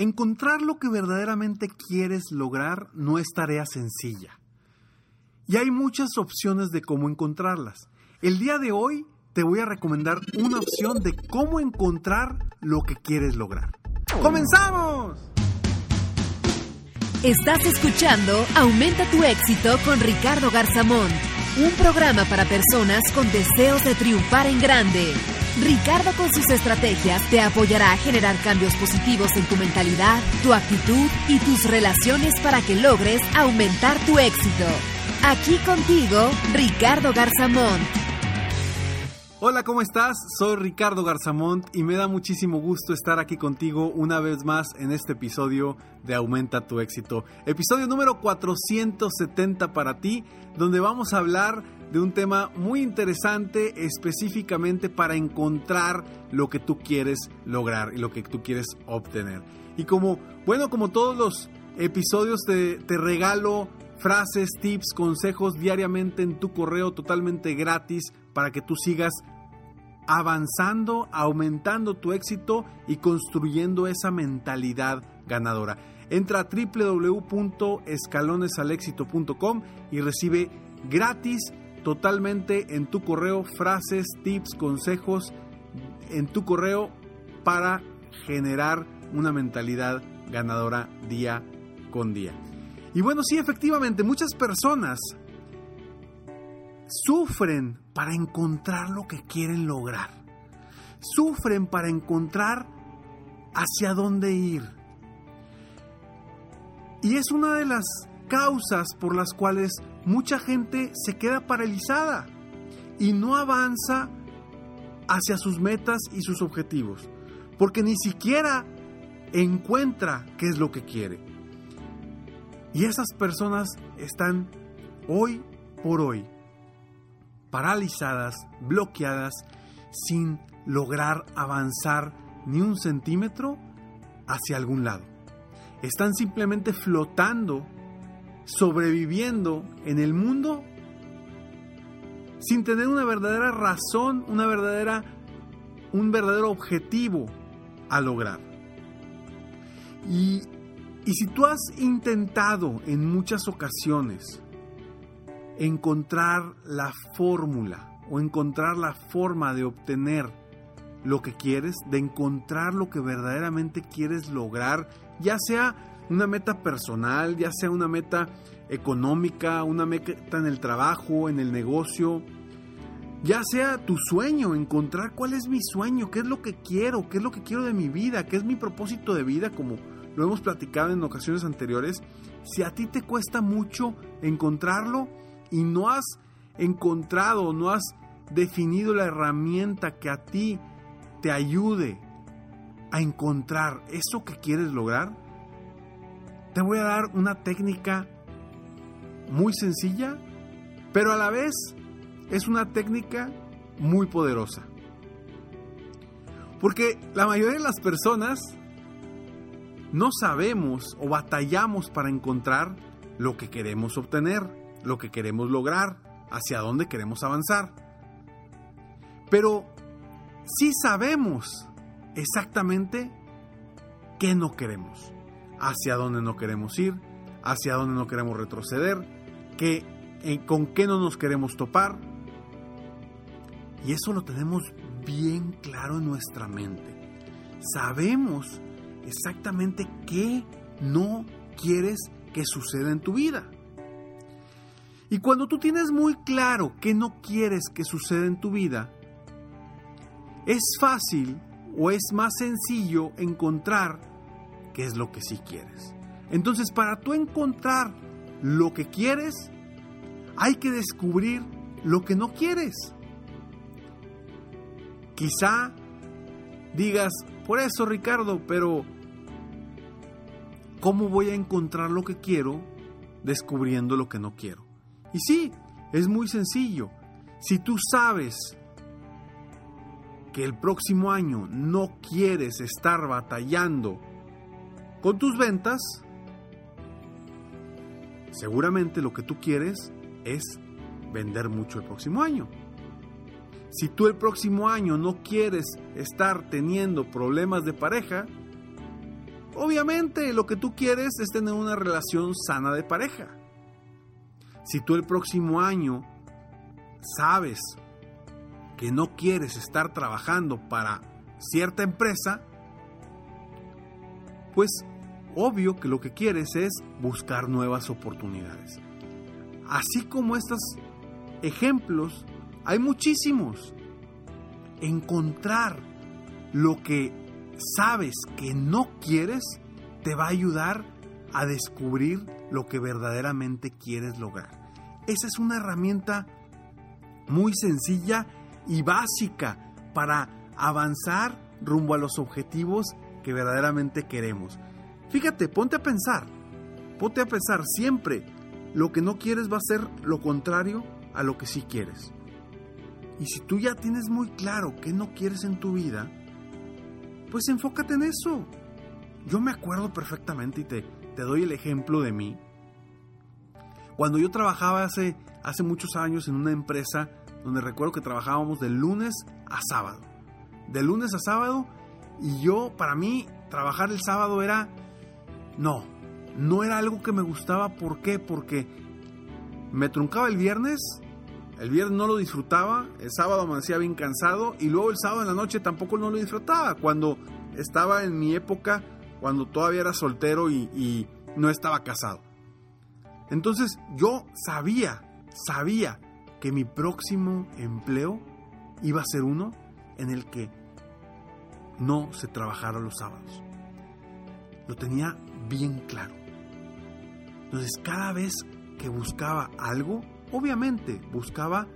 Encontrar lo que verdaderamente quieres lograr no es tarea sencilla. Y hay muchas opciones de cómo encontrarlas. El día de hoy te voy a recomendar una opción de cómo encontrar lo que quieres lograr. ¡Comenzamos! Estás escuchando Aumenta tu éxito con Ricardo Garzamón, un programa para personas con deseos de triunfar en grande. Ricardo con sus estrategias te apoyará a generar cambios positivos en tu mentalidad, tu actitud y tus relaciones para que logres aumentar tu éxito. Aquí contigo, Ricardo Garzamont. Hola, ¿cómo estás? Soy Ricardo Garzamont y me da muchísimo gusto estar aquí contigo una vez más en este episodio de Aumenta tu éxito. Episodio número 470 para ti, donde vamos a hablar de un tema muy interesante específicamente para encontrar lo que tú quieres lograr y lo que tú quieres obtener. Y como, bueno, como todos los episodios te, te regalo frases, tips, consejos diariamente en tu correo totalmente gratis para que tú sigas avanzando, aumentando tu éxito y construyendo esa mentalidad ganadora. Entra a www.escalonesalexito.com y recibe gratis totalmente en tu correo frases, tips, consejos en tu correo para generar una mentalidad ganadora día con día. Y bueno, sí, efectivamente, muchas personas sufren para encontrar lo que quieren lograr. Sufren para encontrar hacia dónde ir. Y es una de las causas por las cuales mucha gente se queda paralizada y no avanza hacia sus metas y sus objetivos, porque ni siquiera encuentra qué es lo que quiere. Y esas personas están hoy por hoy paralizadas, bloqueadas, sin lograr avanzar ni un centímetro hacia algún lado. Están simplemente flotando, sobreviviendo en el mundo sin tener una verdadera razón, una verdadera, un verdadero objetivo a lograr. Y, y si tú has intentado en muchas ocasiones encontrar la fórmula o encontrar la forma de obtener lo que quieres, de encontrar lo que verdaderamente quieres lograr, ya sea una meta personal, ya sea una meta económica, una meta en el trabajo, en el negocio, ya sea tu sueño, encontrar cuál es mi sueño, qué es lo que quiero, qué es lo que quiero de mi vida, qué es mi propósito de vida, como lo hemos platicado en ocasiones anteriores, si a ti te cuesta mucho encontrarlo, y no has encontrado, no has definido la herramienta que a ti te ayude a encontrar eso que quieres lograr, te voy a dar una técnica muy sencilla, pero a la vez es una técnica muy poderosa. Porque la mayoría de las personas no sabemos o batallamos para encontrar lo que queremos obtener lo que queremos lograr, hacia dónde queremos avanzar. Pero sí sabemos exactamente qué no queremos, hacia dónde no queremos ir, hacia dónde no queremos retroceder, qué, con qué no nos queremos topar. Y eso lo tenemos bien claro en nuestra mente. Sabemos exactamente qué no quieres que suceda en tu vida. Y cuando tú tienes muy claro qué no quieres que suceda en tu vida, es fácil o es más sencillo encontrar es lo que sí quieres. Entonces, para tú encontrar lo que quieres, hay que descubrir lo que no quieres. Quizá digas, por eso Ricardo, pero ¿cómo voy a encontrar lo que quiero descubriendo lo que no quiero? Y sí, es muy sencillo. Si tú sabes que el próximo año no quieres estar batallando con tus ventas, seguramente lo que tú quieres es vender mucho el próximo año. Si tú el próximo año no quieres estar teniendo problemas de pareja, obviamente lo que tú quieres es tener una relación sana de pareja. Si tú el próximo año sabes que no quieres estar trabajando para cierta empresa, pues obvio que lo que quieres es buscar nuevas oportunidades. Así como estos ejemplos, hay muchísimos. Encontrar lo que sabes que no quieres te va a ayudar a descubrir lo que verdaderamente quieres lograr. Esa es una herramienta muy sencilla y básica para avanzar rumbo a los objetivos que verdaderamente queremos. Fíjate, ponte a pensar, ponte a pensar siempre, lo que no quieres va a ser lo contrario a lo que sí quieres. Y si tú ya tienes muy claro qué no quieres en tu vida, pues enfócate en eso. Yo me acuerdo perfectamente y te, doy el ejemplo de mí. Cuando yo trabajaba hace, hace muchos años en una empresa donde recuerdo que trabajábamos de lunes a sábado. De lunes a sábado y yo, para mí, trabajar el sábado era... No, no era algo que me gustaba. ¿Por qué? Porque me truncaba el viernes, el viernes no lo disfrutaba, el sábado amanecía bien cansado y luego el sábado en la noche tampoco no lo disfrutaba. Cuando estaba en mi época, cuando todavía era soltero y, no estaba casado. Entonces yo sabía, sabía que mi próximo empleo iba a ser uno en el que no se trabajara los sábados. Lo tenía bien claro. Entonces cada vez que buscaba algo, obviamente buscaba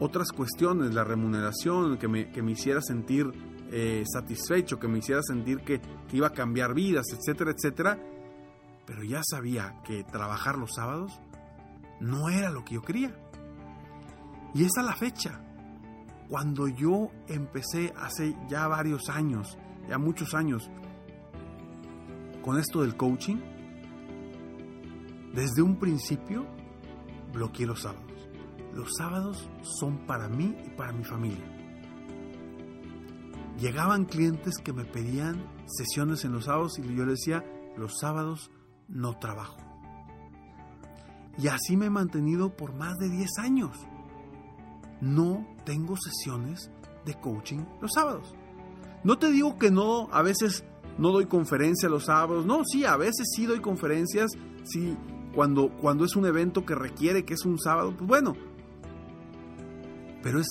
otras cuestiones, la remuneración, que me, que me hiciera sentir eh, satisfecho, que me hiciera sentir que, que iba a cambiar vidas, etcétera, etcétera. Pero ya sabía que trabajar los sábados no era lo que yo quería. Y es la fecha. Cuando yo empecé hace ya varios años, ya muchos años, con esto del coaching, desde un principio bloqueé los sábados. Los sábados son para mí y para mi familia. Llegaban clientes que me pedían sesiones en los sábados y yo les decía, los sábados no trabajo. Y así me he mantenido por más de 10 años no tengo sesiones de coaching los sábados. No te digo que no, a veces no doy conferencia los sábados. No, sí, a veces sí doy conferencias. Sí, cuando, cuando es un evento que requiere que es un sábado, pues bueno. Pero es,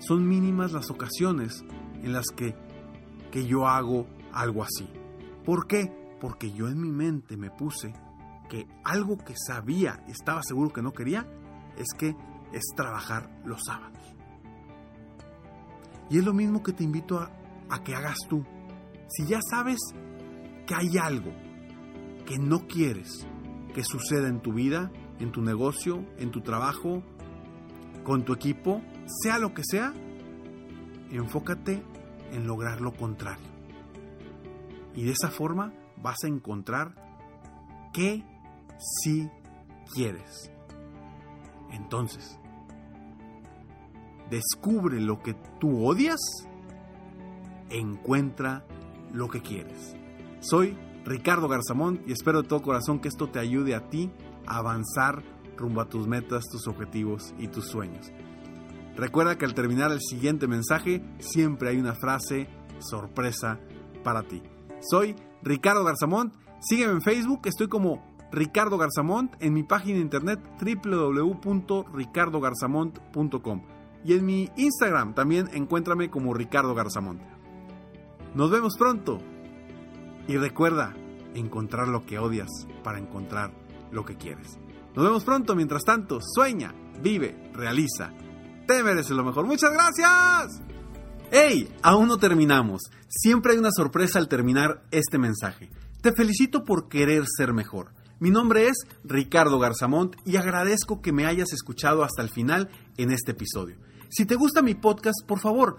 son mínimas las ocasiones en las que, que yo hago algo así. ¿Por qué? Porque yo en mi mente me puse que algo que sabía, estaba seguro que no quería, es que es trabajar los sábados. Y es lo mismo que te invito a, a que hagas tú. Si ya sabes que hay algo que no quieres que suceda en tu vida, en tu negocio, en tu trabajo, con tu equipo, sea lo que sea, enfócate en lograr lo contrario. Y de esa forma vas a encontrar qué sí quieres. Entonces, descubre lo que tú odias, encuentra lo que quieres. Soy Ricardo Garzamón y espero de todo corazón que esto te ayude a ti a avanzar rumbo a tus metas, tus objetivos y tus sueños. Recuerda que al terminar el siguiente mensaje siempre hay una frase sorpresa para ti. Soy Ricardo Garzamont, sígueme en Facebook, estoy como Ricardo Garzamont en mi página internet www.ricardogarzamont.com y en mi Instagram también encuéntrame como Ricardo Garzamont. Nos vemos pronto y recuerda encontrar lo que odias para encontrar lo que quieres. Nos vemos pronto, mientras tanto, sueña, vive, realiza. Te mereces lo mejor. Muchas gracias. ¡Hey! Aún no terminamos. Siempre hay una sorpresa al terminar este mensaje. Te felicito por querer ser mejor. Mi nombre es Ricardo Garzamont y agradezco que me hayas escuchado hasta el final en este episodio. Si te gusta mi podcast, por favor,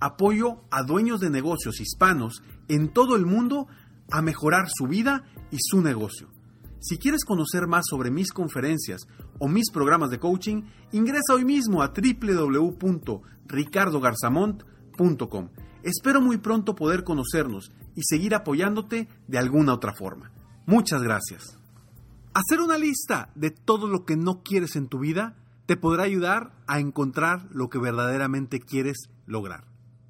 apoyo a dueños de negocios hispanos en todo el mundo a mejorar su vida y su negocio. Si quieres conocer más sobre mis conferencias o mis programas de coaching, ingresa hoy mismo a www.ricardogarzamont.com. Espero muy pronto poder conocernos y seguir apoyándote de alguna otra forma. Muchas gracias. Hacer una lista de todo lo que no quieres en tu vida te podrá ayudar a encontrar lo que verdaderamente quieres lograr.